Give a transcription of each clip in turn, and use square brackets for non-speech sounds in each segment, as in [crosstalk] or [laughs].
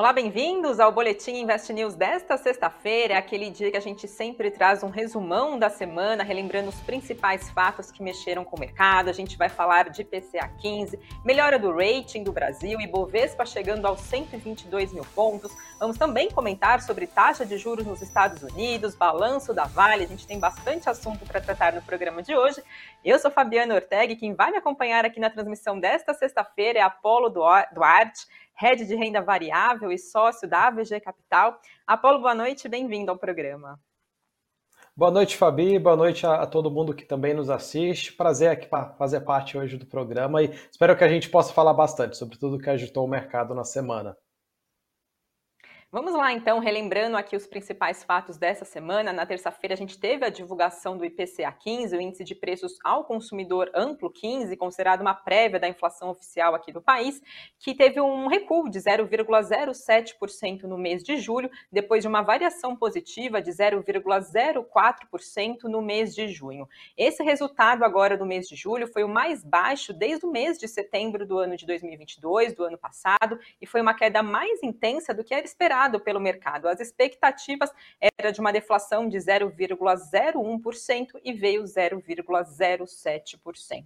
Olá, bem-vindos ao Boletim Invest News desta sexta-feira, aquele dia que a gente sempre traz um resumão da semana, relembrando os principais fatos que mexeram com o mercado. A gente vai falar de PCA 15, melhora do rating do Brasil e Bovespa chegando aos 122 mil pontos. Vamos também comentar sobre taxa de juros nos Estados Unidos, balanço da Vale. A gente tem bastante assunto para tratar no programa de hoje. Eu sou Fabiana Ortega e quem vai me acompanhar aqui na transmissão desta sexta-feira é Apolo Duarte head de renda variável e sócio da AVG Capital. Apolo, boa noite, bem-vindo ao programa. Boa noite, Fabi. Boa noite a, a, todo mundo que também nos assiste. Prazer aqui fazer parte hoje do programa e espero que a gente possa falar bastante sobre tudo que agitou o mercado na semana. Vamos lá, então, relembrando aqui os principais fatos dessa semana. Na terça-feira, a gente teve a divulgação do IPCA 15, o Índice de Preços ao Consumidor Amplo 15, considerado uma prévia da inflação oficial aqui do país, que teve um recuo de 0,07% no mês de julho, depois de uma variação positiva de 0,04% no mês de junho. Esse resultado agora do mês de julho foi o mais baixo desde o mês de setembro do ano de 2022, do ano passado, e foi uma queda mais intensa do que era esperado esperado pelo mercado. As expectativas era de uma deflação de 0,01% e veio 0,07%.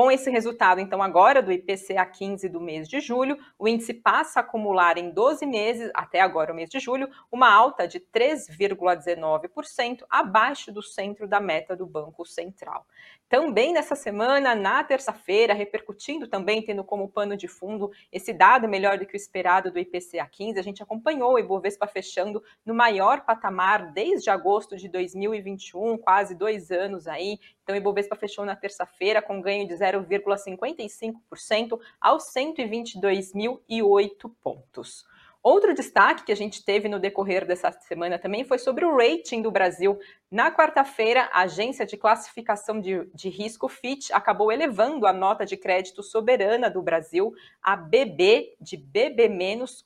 Com esse resultado, então, agora do IPCA 15 do mês de julho, o índice passa a acumular em 12 meses, até agora o mês de julho, uma alta de 3,19%, abaixo do centro da meta do Banco Central. Também nessa semana, na terça-feira, repercutindo também, tendo como pano de fundo esse dado melhor do que o esperado do IPCA 15, a gente acompanhou o Ibovespa fechando no maior patamar desde agosto de 2021, quase dois anos aí. Então, o Ibovespa fechou na terça-feira com ganho de 0,55% aos 122.008 pontos. Outro destaque que a gente teve no decorrer dessa semana também foi sobre o rating do Brasil. Na quarta-feira, a agência de classificação de, de, risco Fitch acabou elevando a nota de crédito soberana do Brasil a BB de BB-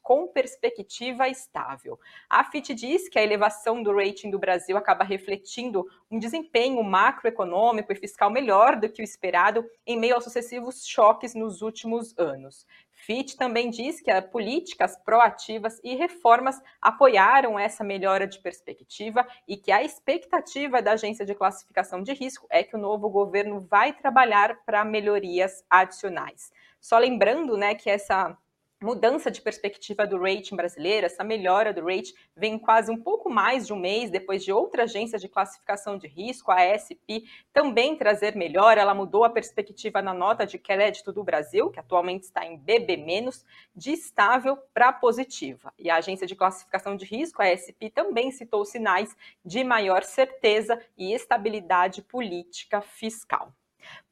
com perspectiva estável. A Fitch diz que a elevação do rating do Brasil acaba refletindo um desempenho macroeconômico e fiscal melhor do que o esperado em meio aos sucessivos choques nos últimos anos. Fitch também diz que as políticas proativas e reformas apoiaram essa melhora de perspectiva e que a expectativa da agência de classificação de risco é que o novo governo vai trabalhar para melhorias adicionais. Só lembrando, né, que essa mudança de perspectiva do rating brasileiro, essa melhora do rating, vem quase um pouco mais de um mês depois de outra agência de classificação de risco, a SP, também trazer melhora. Ela mudou a perspectiva na nota de crédito do Brasil, que atualmente está em BB-, de estável para positiva. E a agência de classificação de risco, a SP, também citou sinais de maior certeza e estabilidade política fiscal.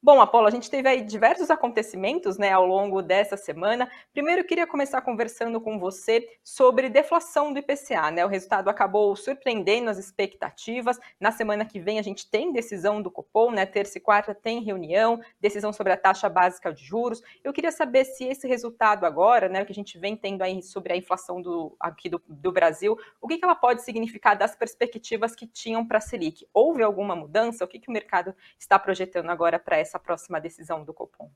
Bom, Apolo, a gente teve aí diversos acontecimentos né, ao longo dessa semana. Primeiro, eu queria começar conversando com você sobre deflação do IPCA. Né? O resultado acabou surpreendendo as expectativas. Na semana que vem, a gente tem decisão do Copom, né? terça e quarta tem reunião, decisão sobre a taxa básica de juros. Eu queria saber se esse resultado agora, né, que a gente vem tendo aí sobre a inflação do, aqui do, do Brasil, o que, que ela pode significar das perspectivas que tinham para a Selic? Houve alguma mudança? O que, que o mercado está projetando agora para essa próxima decisão do Copom?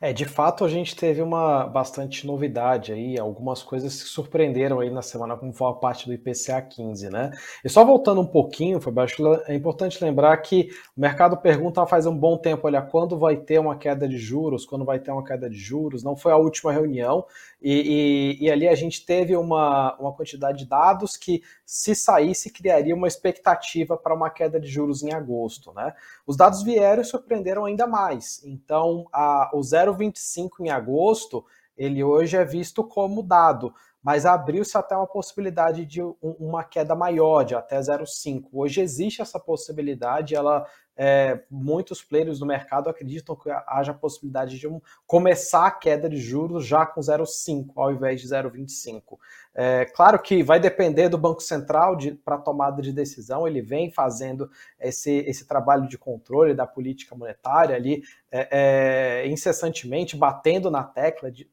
É, de fato a gente teve uma bastante novidade aí, algumas coisas que surpreenderam aí na semana, como foi a parte do IPCA 15, né? E só voltando um pouquinho, Fabio, é importante lembrar que o mercado pergunta faz um bom tempo, olha, quando vai ter uma queda de juros, quando vai ter uma queda de juros, não foi a última reunião, e, e, e ali a gente teve uma, uma quantidade de dados que, se saísse, criaria uma expectativa para uma queda de juros em agosto, né? Os dados vieram e surpreenderam ainda mais, então a, os 0,25 em agosto, ele hoje é visto como dado, mas abriu-se até uma possibilidade de uma queda maior, de até 0,5. Hoje existe essa possibilidade, ela é, muitos players do mercado acreditam que haja a possibilidade de um, começar a queda de juros já com 0,5 ao invés de 0,25. É, claro que vai depender do Banco Central para tomada de decisão, ele vem fazendo esse, esse trabalho de controle da política monetária ali é, é, incessantemente, batendo na tecla de,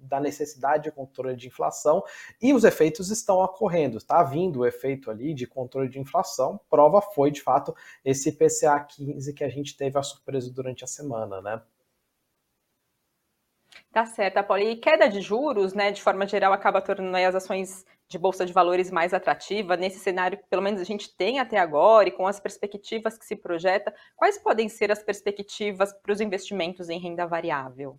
da necessidade de controle de inflação e os efeitos estão ocorrendo. Está vindo o efeito ali de controle de inflação, prova foi de fato esse IPCA 15 que a gente teve a surpresa durante a semana, né? Tá certo, Paula. E queda de juros, né, de forma geral, acaba tornando as ações de bolsa de valores mais atrativa nesse cenário que pelo menos a gente tem até agora e com as perspectivas que se projeta, quais podem ser as perspectivas para os investimentos em renda variável?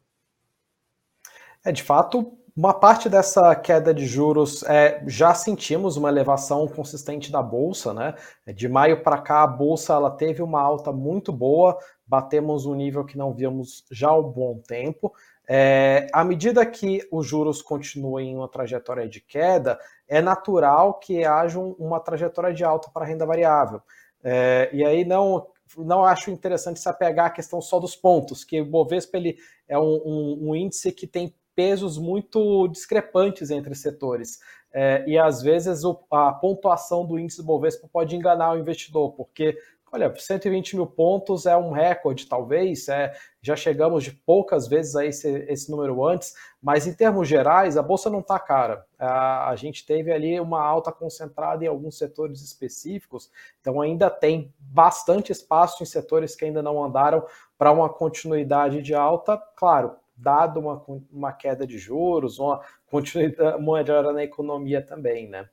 É, de fato, uma parte dessa queda de juros é, já sentimos uma elevação consistente da bolsa, né? De maio para cá a bolsa ela teve uma alta muito boa, batemos um nível que não víamos já há um bom tempo. É, à medida que os juros continuem em uma trajetória de queda, é natural que haja uma trajetória de alta para a renda variável. É, e aí não não acho interessante se apegar à questão só dos pontos, que o Bovespa ele é um, um, um índice que tem pesos muito discrepantes entre setores. É, e às vezes o, a pontuação do índice Bovespa pode enganar o investidor, porque, olha, 120 mil pontos é um recorde, talvez, é, já chegamos de poucas vezes a esse, esse número antes, mas em termos gerais, a bolsa não está cara. A, a gente teve ali uma alta concentrada em alguns setores específicos, então ainda tem bastante espaço em setores que ainda não andaram para uma continuidade de alta, claro, dado uma, uma queda de juros, uma continuidade, uma melhora na economia também, né?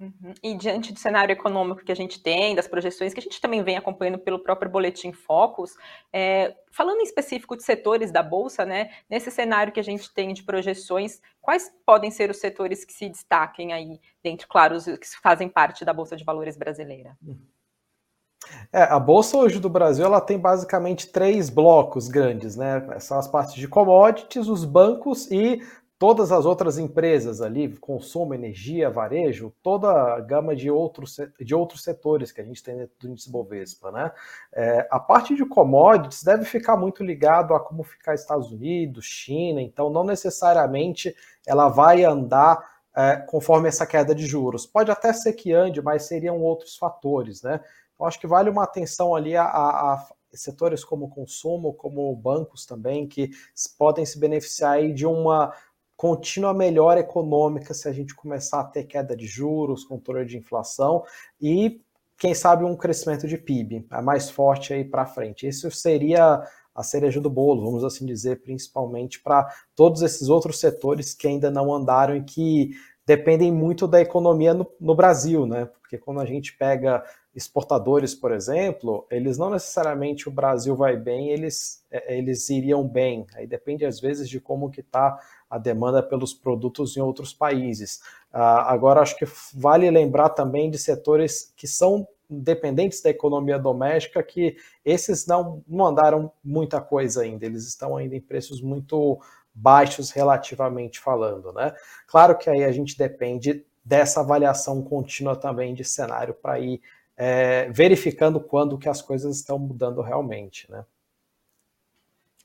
Uhum. E diante do cenário econômico que a gente tem, das projeções que a gente também vem acompanhando pelo próprio Boletim Focus, é, falando em específico de setores da Bolsa, né, nesse cenário que a gente tem de projeções, quais podem ser os setores que se destaquem aí, dentro, claro, os que fazem parte da Bolsa de Valores brasileira? É, a bolsa hoje do Brasil ela tem basicamente três blocos grandes, né? São as partes de commodities, os bancos e todas as outras empresas ali, consumo, energia, varejo, toda a gama de outros, de outros setores que a gente tem dentro do índice Bovespa, né? É, a parte de commodities deve ficar muito ligado a como ficar Estados Unidos, China, então não necessariamente ela vai andar é, conforme essa queda de juros. Pode até ser que ande, mas seriam outros fatores, né? Eu acho que vale uma atenção ali a, a, a setores como consumo, como bancos também, que podem se beneficiar de uma contínua melhora econômica se a gente começar a ter queda de juros, controle de inflação e, quem sabe, um crescimento de PIB mais forte aí para frente. Isso seria a cereja do bolo, vamos assim dizer, principalmente para todos esses outros setores que ainda não andaram e que dependem muito da economia no, no Brasil, né? Porque quando a gente pega exportadores, por exemplo, eles não necessariamente o Brasil vai bem, eles, é, eles iriam bem. Aí depende às vezes de como que está a demanda pelos produtos em outros países. Ah, agora acho que vale lembrar também de setores que são dependentes da economia doméstica, que esses não, não andaram muita coisa ainda, eles estão ainda em preços muito baixos relativamente falando, né? Claro que aí a gente depende dessa avaliação contínua também de cenário para ir é, verificando quando que as coisas estão mudando realmente, né?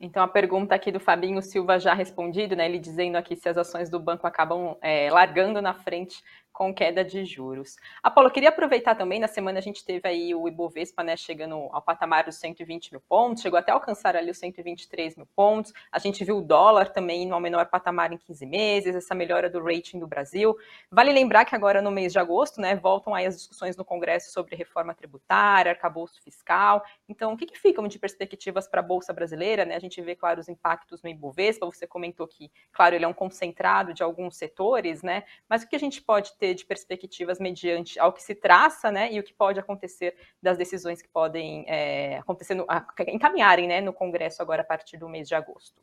Então, a pergunta aqui do Fabinho Silva já respondido, né? Ele dizendo aqui se as ações do banco acabam é, largando na frente com queda de juros. Apolo, queria aproveitar também, na semana a gente teve aí o Ibovespa, né, chegando ao patamar dos 120 mil pontos, chegou até alcançar ali os 123 mil pontos, a gente viu o dólar também no menor patamar em 15 meses, essa melhora do rating do Brasil. Vale lembrar que agora no mês de agosto, né, voltam aí as discussões no Congresso sobre reforma tributária, arcabouço fiscal, então o que, que ficam de perspectivas para a Bolsa Brasileira, né, a gente vê, claro, os impactos no Ibovespa, você comentou que, claro, ele é um concentrado de alguns setores, né, mas o que a gente pode ter ter de perspectivas mediante ao que se traça, né, e o que pode acontecer das decisões que podem é, acontecer, no, encaminharem, né, no Congresso agora a partir do mês de agosto.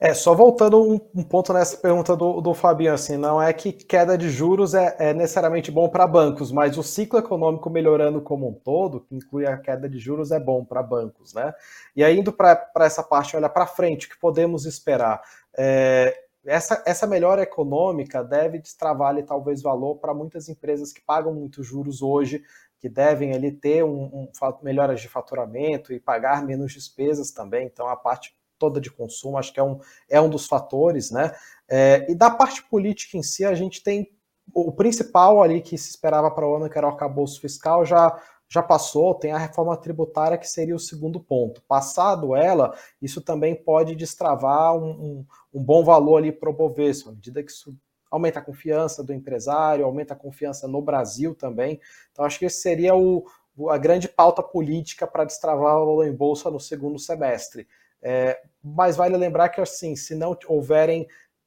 É, só voltando um, um ponto nessa pergunta do, do Fabinho, assim, não é que queda de juros é, é necessariamente bom para bancos, mas o ciclo econômico melhorando como um todo, que inclui a queda de juros, é bom para bancos, né? E aí, indo para essa parte, olha para frente, o que podemos esperar? É, essa, essa melhora econômica deve destravar ali, talvez valor para muitas empresas que pagam muitos juros hoje, que devem ali ter um, um, melhoras de faturamento e pagar menos despesas também. Então a parte toda de consumo acho que é um, é um dos fatores, né? É, e da parte política em si, a gente tem o principal ali que se esperava para o ano, que era o arcabouço fiscal, já já passou, tem a reforma tributária que seria o segundo ponto. Passado ela, isso também pode destravar um, um, um bom valor ali para o Bovespa, à medida que isso aumenta a confiança do empresário, aumenta a confiança no Brasil também. Então acho que esse seria o, a grande pauta política para destravar o valor em bolsa no segundo semestre. É, mas vale lembrar que, assim, se não houverem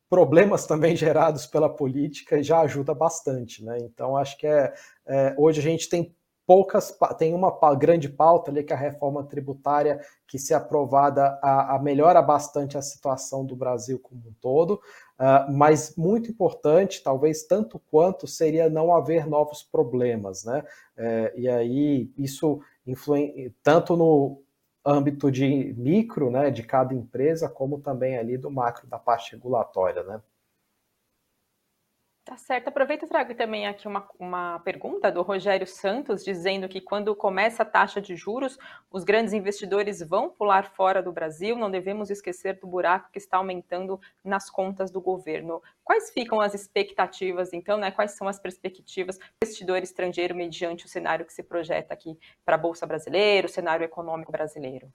problemas [laughs] também gerados pela política, já ajuda bastante, né? Então, acho que é, é hoje a gente tem poucas, tem uma grande pauta ali que é a reforma tributária, que se aprovada, a, a melhora bastante a situação do Brasil como um todo, uh, mas muito importante, talvez tanto quanto, seria não haver novos problemas, né? É, e aí isso influi tanto no âmbito de micro, né, de cada empresa, como também ali do macro da parte regulatória, né? Tá certo. Aproveita e trago também aqui uma, uma pergunta do Rogério Santos, dizendo que quando começa a taxa de juros, os grandes investidores vão pular fora do Brasil. Não devemos esquecer do buraco que está aumentando nas contas do governo. Quais ficam as expectativas, então, né? Quais são as perspectivas do investidor estrangeiro mediante o cenário que se projeta aqui para a Bolsa Brasileira, o cenário econômico brasileiro?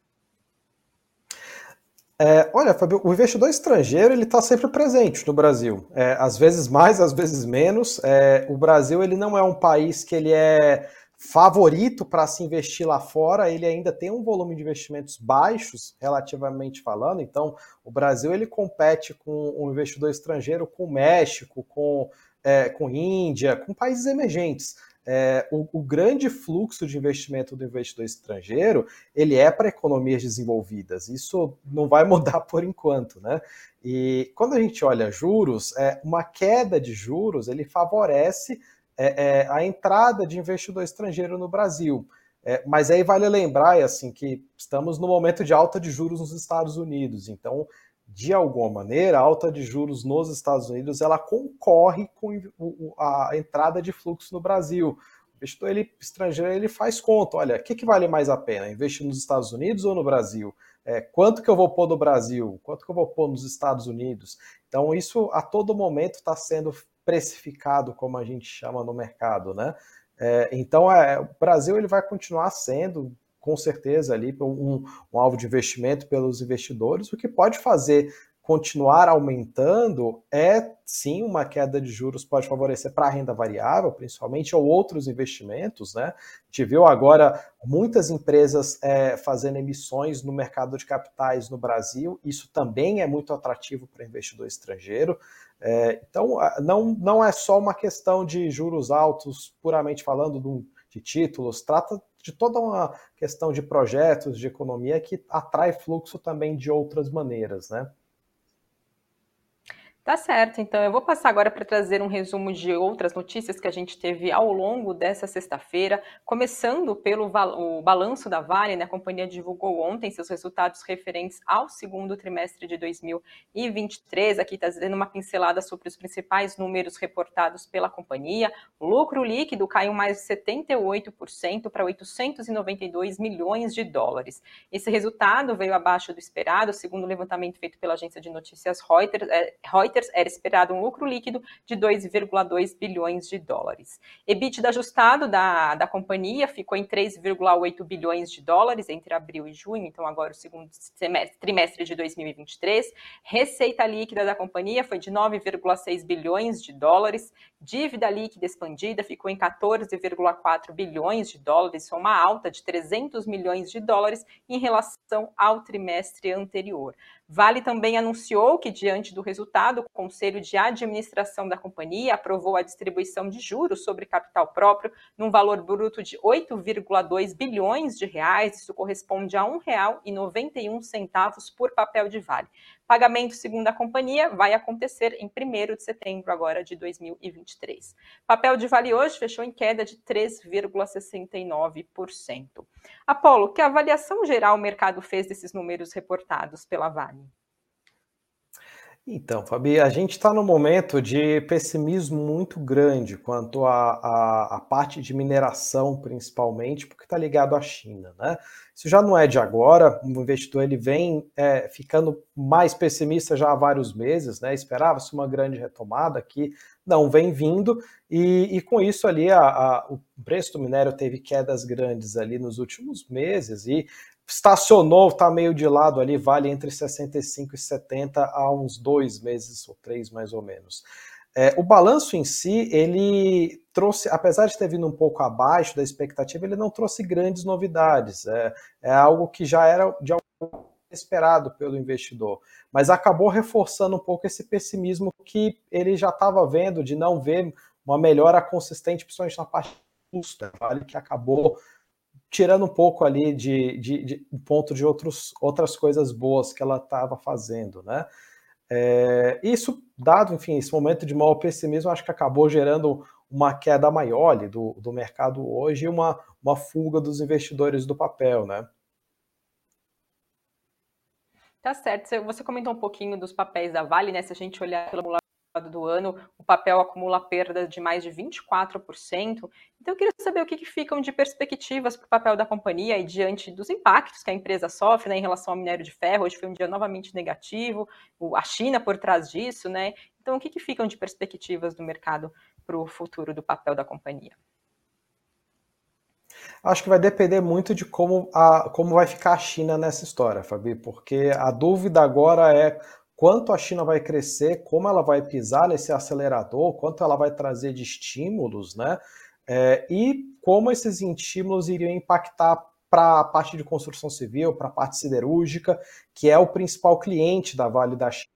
É, olha, Fabio, o investidor estrangeiro ele está sempre presente no Brasil. É, às vezes mais, às vezes menos. É, o Brasil ele não é um país que ele é favorito para se investir lá fora. Ele ainda tem um volume de investimentos baixos, relativamente falando. Então, o Brasil ele compete com um investidor estrangeiro, com o México, com é, com Índia, com países emergentes é, o, o, grande fluxo de investimento do investidor estrangeiro ele é para economias desenvolvidas. Isso não vai [laughs] mudar por enquanto, né? E quando a gente olha juros, é, uma queda de juros ele favorece é, é a entrada de investidor estrangeiro no Brasil. É, mas aí vale lembrar assim que estamos no momento de alta de juros nos Estados Unidos, então de alguma maneira, a alta de juros nos Estados Unidos ela concorre com a entrada de fluxo no Brasil. O investidor ele, estrangeiro ele faz conta, olha, o que, que vale mais a pena, investir nos Estados Unidos ou no Brasil? É, quanto que eu vou pôr no Brasil? Quanto que eu vou pôr nos Estados Unidos? Então isso a todo momento está sendo precificado, como a gente chama no mercado, né? É, então é, o Brasil ele vai continuar sendo com certeza ali um, um alvo de investimento pelos investidores. O que pode fazer continuar aumentando é sim uma queda de juros pode favorecer para a renda variável, principalmente, ou outros investimentos, né? A gente viu agora muitas empresas é, fazendo emissões no mercado de capitais no Brasil, isso também é muito atrativo para investidor estrangeiro. É, então, não, não é só uma questão de juros altos, puramente falando de, de títulos, trata de toda uma questão de projetos, de economia que atrai fluxo também de outras maneiras, né? Tá certo, então eu vou passar agora para trazer um resumo de outras notícias que a gente teve ao longo dessa sexta-feira, começando pelo o balanço da Vale, né? A companhia divulgou ontem seus resultados referentes ao segundo trimestre de 2023. Aqui está dando uma pincelada sobre os principais números reportados pela companhia. O lucro líquido caiu mais de 78% para 892 milhões de dólares. Esse resultado veio abaixo do esperado, segundo o levantamento feito pela agência de notícias Reuters, é, Reuters Reuters, era esperado um lucro líquido de 2,2 bilhões de dólares. EBITDA ajustado da, da companhia ficou em 3,8 bilhões de dólares entre abril e junho, então agora o segundo semestre, trimestre de 2023. Receita líquida da companhia foi de 9,6 bilhões de dólares. Dívida líquida expandida ficou em 14,4 bilhões de dólares, é uma alta de 300 milhões de dólares em relação ao trimestre anterior. Vale também anunciou que, diante do resultado, o Conselho de Administração da companhia aprovou a distribuição de juros sobre capital próprio num valor bruto de 8,2 bilhões de reais. Isso corresponde a R$ 1,91 por papel de Vale. Pagamento, segundo a companhia, vai acontecer em 1 de setembro agora de 2023. Papel de Vale hoje fechou em queda de 3,69%. Apolo, que avaliação geral o mercado fez desses números reportados pela Vale? Então, Fabi, a gente está num momento de pessimismo muito grande quanto à parte de mineração, principalmente, porque está ligado à China, né? Isso já não é de agora, o investidor ele vem é, ficando mais pessimista já há vários meses, né? Esperava-se uma grande retomada que não vem vindo, e, e com isso ali a, a, o preço do minério teve quedas grandes ali nos últimos meses, e estacionou, está meio de lado ali, vale entre 65 e 70 há uns dois meses ou três mais ou menos. É, o balanço em si, ele trouxe, apesar de ter vindo um pouco abaixo da expectativa, ele não trouxe grandes novidades. É, é algo que já era de esperado pelo investidor, mas acabou reforçando um pouco esse pessimismo que ele já estava vendo de não ver uma melhora consistente, principalmente na parte custa, vale que acabou tirando um pouco ali de, de, de ponto de outros, outras coisas boas que ela estava fazendo, né? É, isso, dado, enfim, esse momento de maior pessimismo, acho que acabou gerando uma queda maior do, do mercado hoje e uma, uma fuga dos investidores do papel, né? Tá certo. Você comentou um pouquinho dos papéis da Vale, né? Se a gente olhar pelo do ano, o papel acumula perda de mais de 24%. Então, eu queria saber o que, que ficam de perspectivas para o papel da companhia e diante dos impactos que a empresa sofre né, em relação ao minério de ferro. Hoje foi um dia novamente negativo, a China por trás disso, né? Então, o que, que ficam de perspectivas do mercado para o futuro do papel da companhia? Acho que vai depender muito de como, a, como vai ficar a China nessa história, Fabi, porque a dúvida agora é quanto a China vai crescer, como ela vai pisar nesse acelerador, quanto ela vai trazer de estímulos, né? É, e como esses estímulos iriam impactar para a parte de construção civil, para a parte siderúrgica, que é o principal cliente da Vale da China.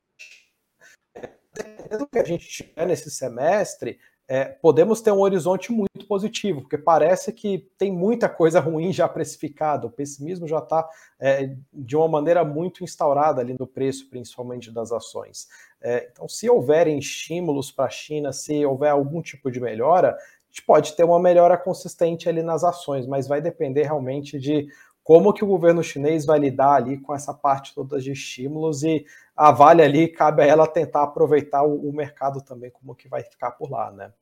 Dependendo do que a gente tiver nesse semestre, é, podemos ter um horizonte muito positivo, porque parece que tem muita coisa ruim já precificada, o pessimismo já está é, de uma maneira muito instaurada ali no preço, principalmente das ações. É, então, se houverem estímulos para a China, se houver algum tipo de melhora, a gente pode ter uma melhora consistente ali nas ações, mas vai depender realmente de como que o governo chinês vai lidar ali com essa parte toda de estímulos e a Vale ali cabe a ela tentar aproveitar o, o mercado também como que vai ficar por lá, né?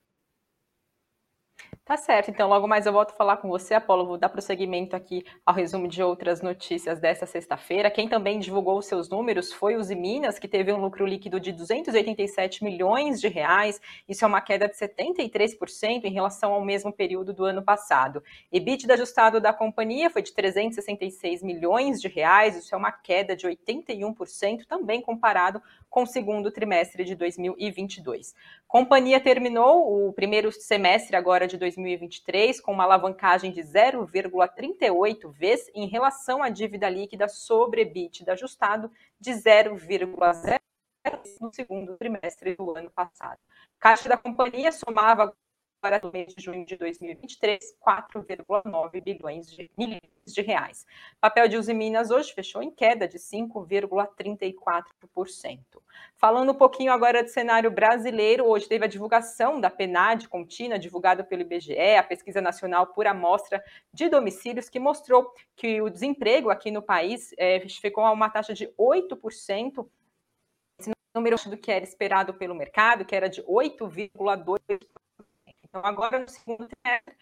Tá certo, então logo mais eu volto a falar com você, Apolo. Vou dar prosseguimento aqui ao resumo de outras notícias dessa sexta-feira. Quem também divulgou seus números foi o Minas, que teve um lucro líquido de 287 milhões de reais. Isso é uma queda de 73% em relação ao mesmo período do ano passado. EBITDA ajustado da companhia foi de 366 milhões de reais. Isso é uma queda de 81% também comparado com o segundo trimestre de 2022. Companhia terminou o primeiro semestre agora de 2023 com uma alavancagem de 0,38 vezes em relação à dívida líquida sobre EBITDA ajustado de 0,0 no segundo trimestre do ano passado. Caixa da companhia somava para o mês de junho de 2023, 4,9 bilhões de milhões de reais. Papel de Uzi Minas hoje fechou em queda de 5,34%. Falando um pouquinho agora do cenário brasileiro, hoje teve a divulgação da PNAD contínua, divulgada pelo IBGE, a Pesquisa Nacional por Amostra de Domicílios, que mostrou que o desemprego aqui no país é, ficou a uma taxa de 8%, esse número do que era esperado pelo mercado, que era de 8,2%. Então, agora, no segundo trimestre,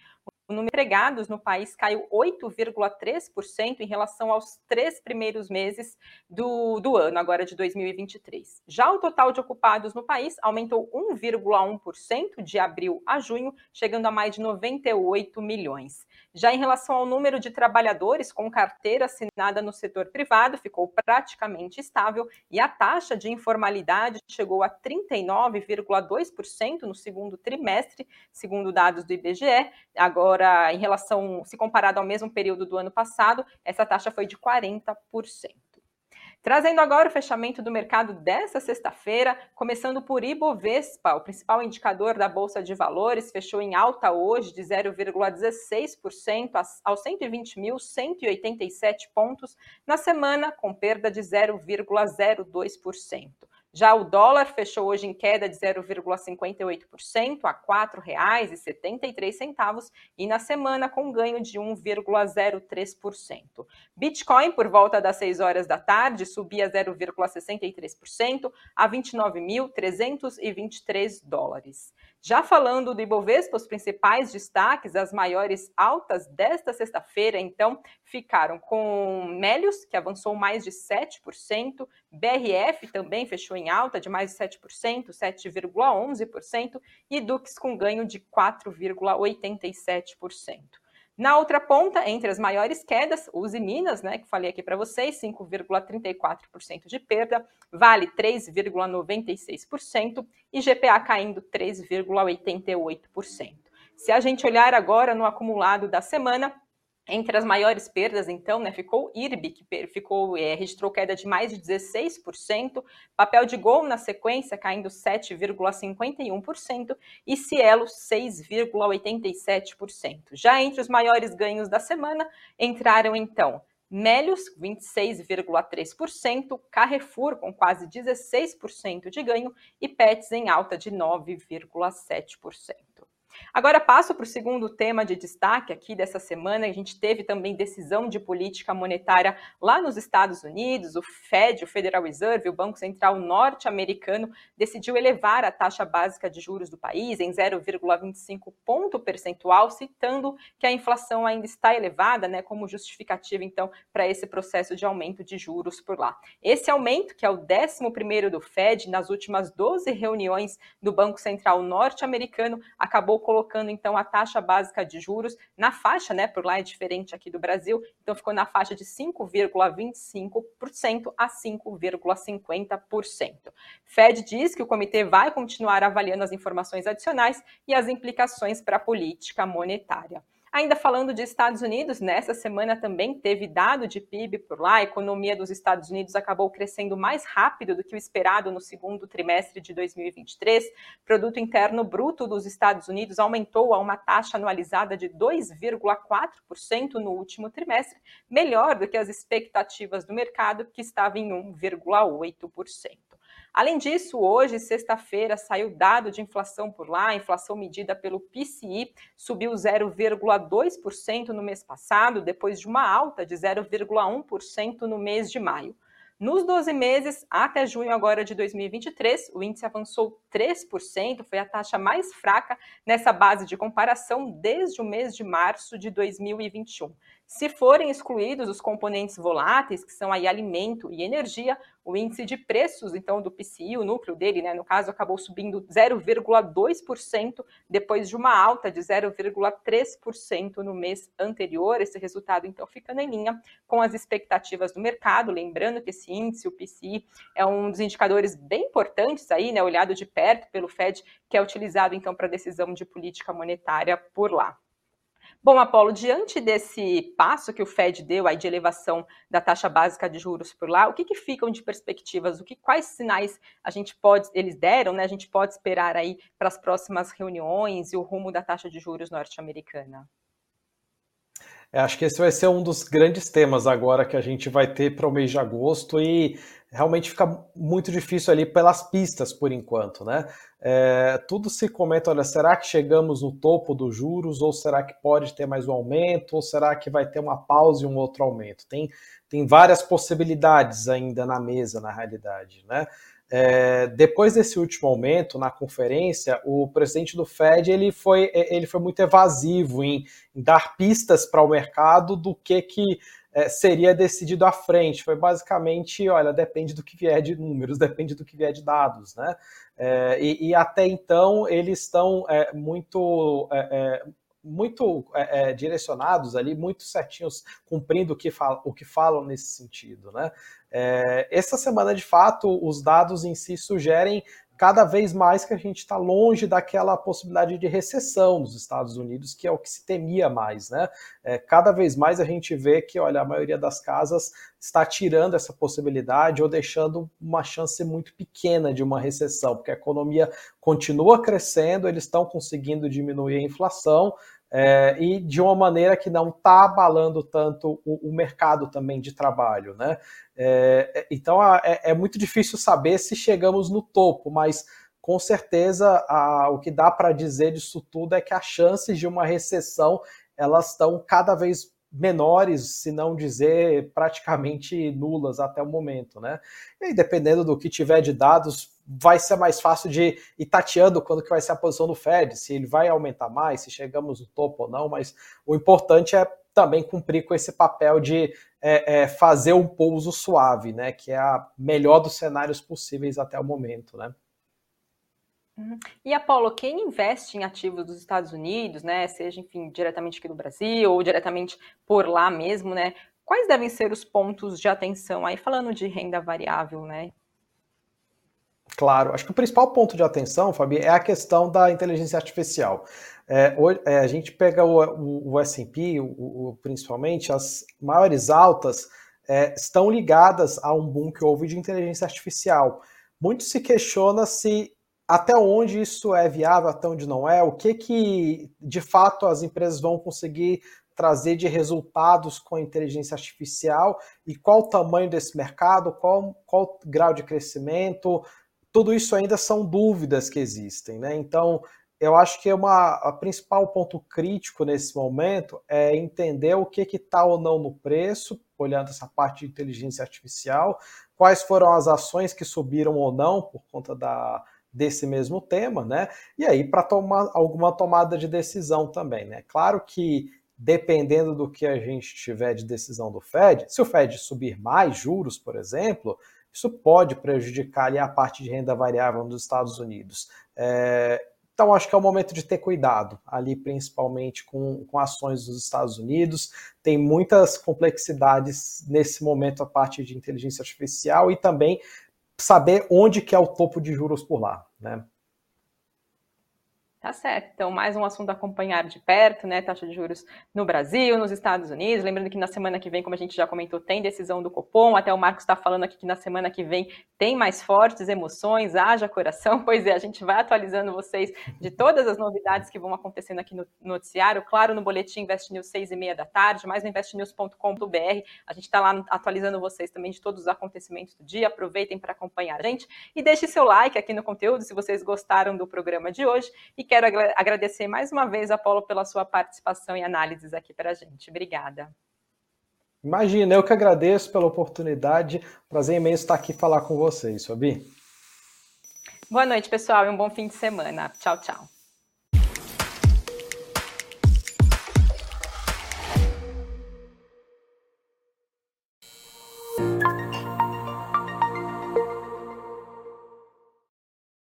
o número de empregados no país caiu 8,3% em relação aos três primeiros meses do, do ano, agora de 2023. Já o total de ocupados no país aumentou 1,1% de abril a junho, chegando a mais de 98 milhões. Já em relação ao número de trabalhadores com carteira assinada no setor privado, ficou praticamente estável e a taxa de informalidade chegou a 39,2% no segundo trimestre, segundo dados do IBGE. Agora, Agora, em relação, se comparado ao mesmo período do ano passado, essa taxa foi de 40%. Trazendo agora o fechamento do mercado dessa sexta-feira, começando por Ibovespa, o principal indicador da Bolsa de Valores, fechou em alta hoje de 0,16% aos 120.187 pontos na semana, com perda de 0,02%. Já o dólar fechou hoje em queda de 0,58% a R$ 4,73 e na semana com ganho de 1,03%. Bitcoin, por volta das 6 horas da tarde, subia 0,63% a 29.323 dólares. Já falando do Ibovespa, os principais destaques, as maiores altas desta sexta-feira, então, ficaram com Melius, que avançou mais de 7%, BRF também fechou em alta de mais de 7%, 7,11%, e Dux com ganho de 4,87%. Na outra ponta, entre as maiores quedas, Use Minas, né, que falei aqui para vocês, 5,34% de perda, Vale 3,96% e GPA caindo 3,88%. Se a gente olhar agora no acumulado da semana, Entre as maiores perdas, então, né, ficou IRB, que ficou, é, registrou queda de mais de 16%, papel de gol na sequência caindo 7,51% e Cielo 6,87%. Já entre os maiores ganhos da semana entraram, então, Melios, 26,3%, Carrefour, com quase 16% de ganho, e Pets em alta de 9,7%. Agora passo para o segundo tema de destaque aqui dessa semana. A gente teve também decisão de política monetária lá nos Estados Unidos. O Fed, o Federal Reserve, o Banco Central norte-americano, decidiu elevar a taxa básica de juros do país em 0,25 ponto percentual, citando que a inflação ainda está elevada, né, como justificativa então para esse processo de aumento de juros por lá. Esse aumento, que é o 11º do Fed nas últimas 12 reuniões do Banco Central norte-americano, acabou colocando então a taxa básica de juros na faixa, né? Por lá é diferente aqui do Brasil, então ficou na faixa de 5,25% a 5,50%. Fed diz que o comitê vai continuar avaliando as informações adicionais e as implicações para a política monetária. Ainda falando de Estados Unidos, nessa semana também teve dado de PIB por lá. A economia dos Estados Unidos acabou crescendo mais rápido do que o esperado no segundo trimestre de 2023. Produto interno bruto dos Estados Unidos aumentou a uma taxa anualizada de 2,4% no último trimestre, melhor do que as expectativas do mercado, que estava em 1,8%. Além disso, hoje, sexta-feira, saiu dado de inflação por lá, a inflação medida pelo PCI subiu 0,2% no mês passado, depois de uma alta de 0,1% no mês de maio. Nos 12 meses, até junho agora de 2023, o índice avançou 3%, foi a taxa mais fraca nessa base de comparação desde o mês de março de 2021. Se forem excluídos os componentes voláteis, que são aí alimento e energia, o índice de preços, então, do PCI, o núcleo dele, né, no caso, acabou subindo 0,2% depois de uma alta de 0,3% no mês anterior. Esse resultado, então, ficando em linha com as expectativas do mercado. Lembrando que esse índice, o PCI, é um dos indicadores bem importantes aí, né, olhado de perto pelo Fed, que é utilizado, então, para decisão de política monetária por lá. Bom, Apolo, diante desse passo que o Fed deu aí de elevação da taxa básica de juros por lá, o que, que ficam de perspectivas? O que, quais sinais a gente pode, eles deram, né? A gente pode esperar aí para as próximas reuniões e o rumo da taxa de juros norte-americana? É, acho que esse vai ser um dos grandes temas agora que a gente vai ter para o mês de agosto e realmente fica muito difícil ali pelas pistas por enquanto, né? É, tudo se comenta, olha, será que chegamos no topo dos juros ou será que pode ter mais um aumento ou será que vai ter uma pausa e um outro aumento? Tem, tem várias possibilidades ainda na mesa, na realidade, né? É, depois desse último aumento na conferência, o presidente do Fed ele foi, ele foi muito evasivo em, em dar pistas para o mercado do que, que é, seria decidido à frente. Foi basicamente, olha, depende do que vier de números, [laughs] depende do que vier de dados, né? É, e, e, até então eles estão é, muito é, é, muito é, é, direcionados ali, muito certinhos, cumprindo o que, o que falam nesse sentido. Né? É, essa semana, de fato, os dados em si sugerem cada vez mais que a gente está longe daquela possibilidade de recessão nos Estados Unidos, que é o que se temia mais, né? É, cada vez mais a gente vê que, olha, a maioria das casas está tirando essa possibilidade ou deixando uma chance muito pequena de uma recessão, porque a economia continua crescendo, eles estão conseguindo diminuir a inflação, é, e de uma maneira que não está abalando tanto o, o, mercado também de trabalho, né? É, é então é, é, muito difícil saber se chegamos no topo, mas com certeza a, o que dá para dizer disso tudo é que as chances de uma recessão elas estão cada vez menores, se não dizer praticamente nulas até o momento, né? E dependendo do que tiver de dados, vai ser mais fácil de ir tateando quando que vai ser a posição do Fed, se ele vai aumentar mais, se chegamos no topo ou não, mas o importante é também cumprir com esse papel de é, é, fazer um pouso suave, né? Que é a melhor dos cenários possíveis até o momento, né? Uhum. E Apolo, quem investe em ativos dos Estados Unidos, né, seja enfim diretamente aqui no Brasil ou diretamente por lá mesmo, né, quais devem ser os pontos de atenção aí falando de renda variável, né? Claro, acho que o principal ponto de atenção, Fabi, é a questão da inteligência artificial. É, é, a gente pega o, o, o S&P, principalmente, as maiores altas é, estão ligadas a um boom que houve de inteligência artificial. Muito se questiona se até onde isso é viável, até onde não é, o que que de fato as empresas vão conseguir trazer de resultados com a inteligência artificial e qual o tamanho desse mercado, qual, qual o grau de crescimento, tudo isso ainda são dúvidas que existem, né? Então, eu acho que é uma, a principal ponto crítico nesse momento é entender o que está ou não no preço, olhando essa parte de inteligência artificial, quais foram as ações que subiram ou não por conta da, desse mesmo tema, né? E aí para tomar alguma tomada de decisão também, né? Claro que dependendo do que a gente tiver de decisão do Fed, se o Fed subir mais juros, por exemplo, isso pode prejudicar ali a parte de renda variável nos Estados Unidos. É, então, acho que é o momento de ter cuidado, ali principalmente com, com ações dos Estados Unidos. Tem muitas complexidades nesse momento a parte de inteligência artificial e também saber onde que é o topo de juros por lá. Né? Tá certo. Então, mais um assunto a acompanhar de perto, né? Taxa de juros no Brasil, nos Estados Unidos. Lembrando que na semana que vem, como a gente já comentou, tem decisão do Copom. Até o Marcos está falando aqui que na semana que vem tem mais fortes emoções, haja coração. [laughs] Pois é, a gente vai atualizando vocês de todas as novidades que vão acontecendo aqui no noticiário. Claro, no boletim Invest News 6 e meia da tarde, mais no investnews.com.br. A gente está lá atualizando vocês também de todos os acontecimentos do dia. Aproveitem para acompanhar a gente e deixe seu like aqui no conteúdo se vocês gostaram do programa de hoje e quero agradecer mais uma vez, Apolo, pela sua participação e análises aqui para a gente. Obrigada. Imagina, eu que agradeço pela oportunidade. Prazer imenso estar aqui falar com vocês, Fabi. Boa noite, pessoal, e um bom fim de semana. Tchau, tchau.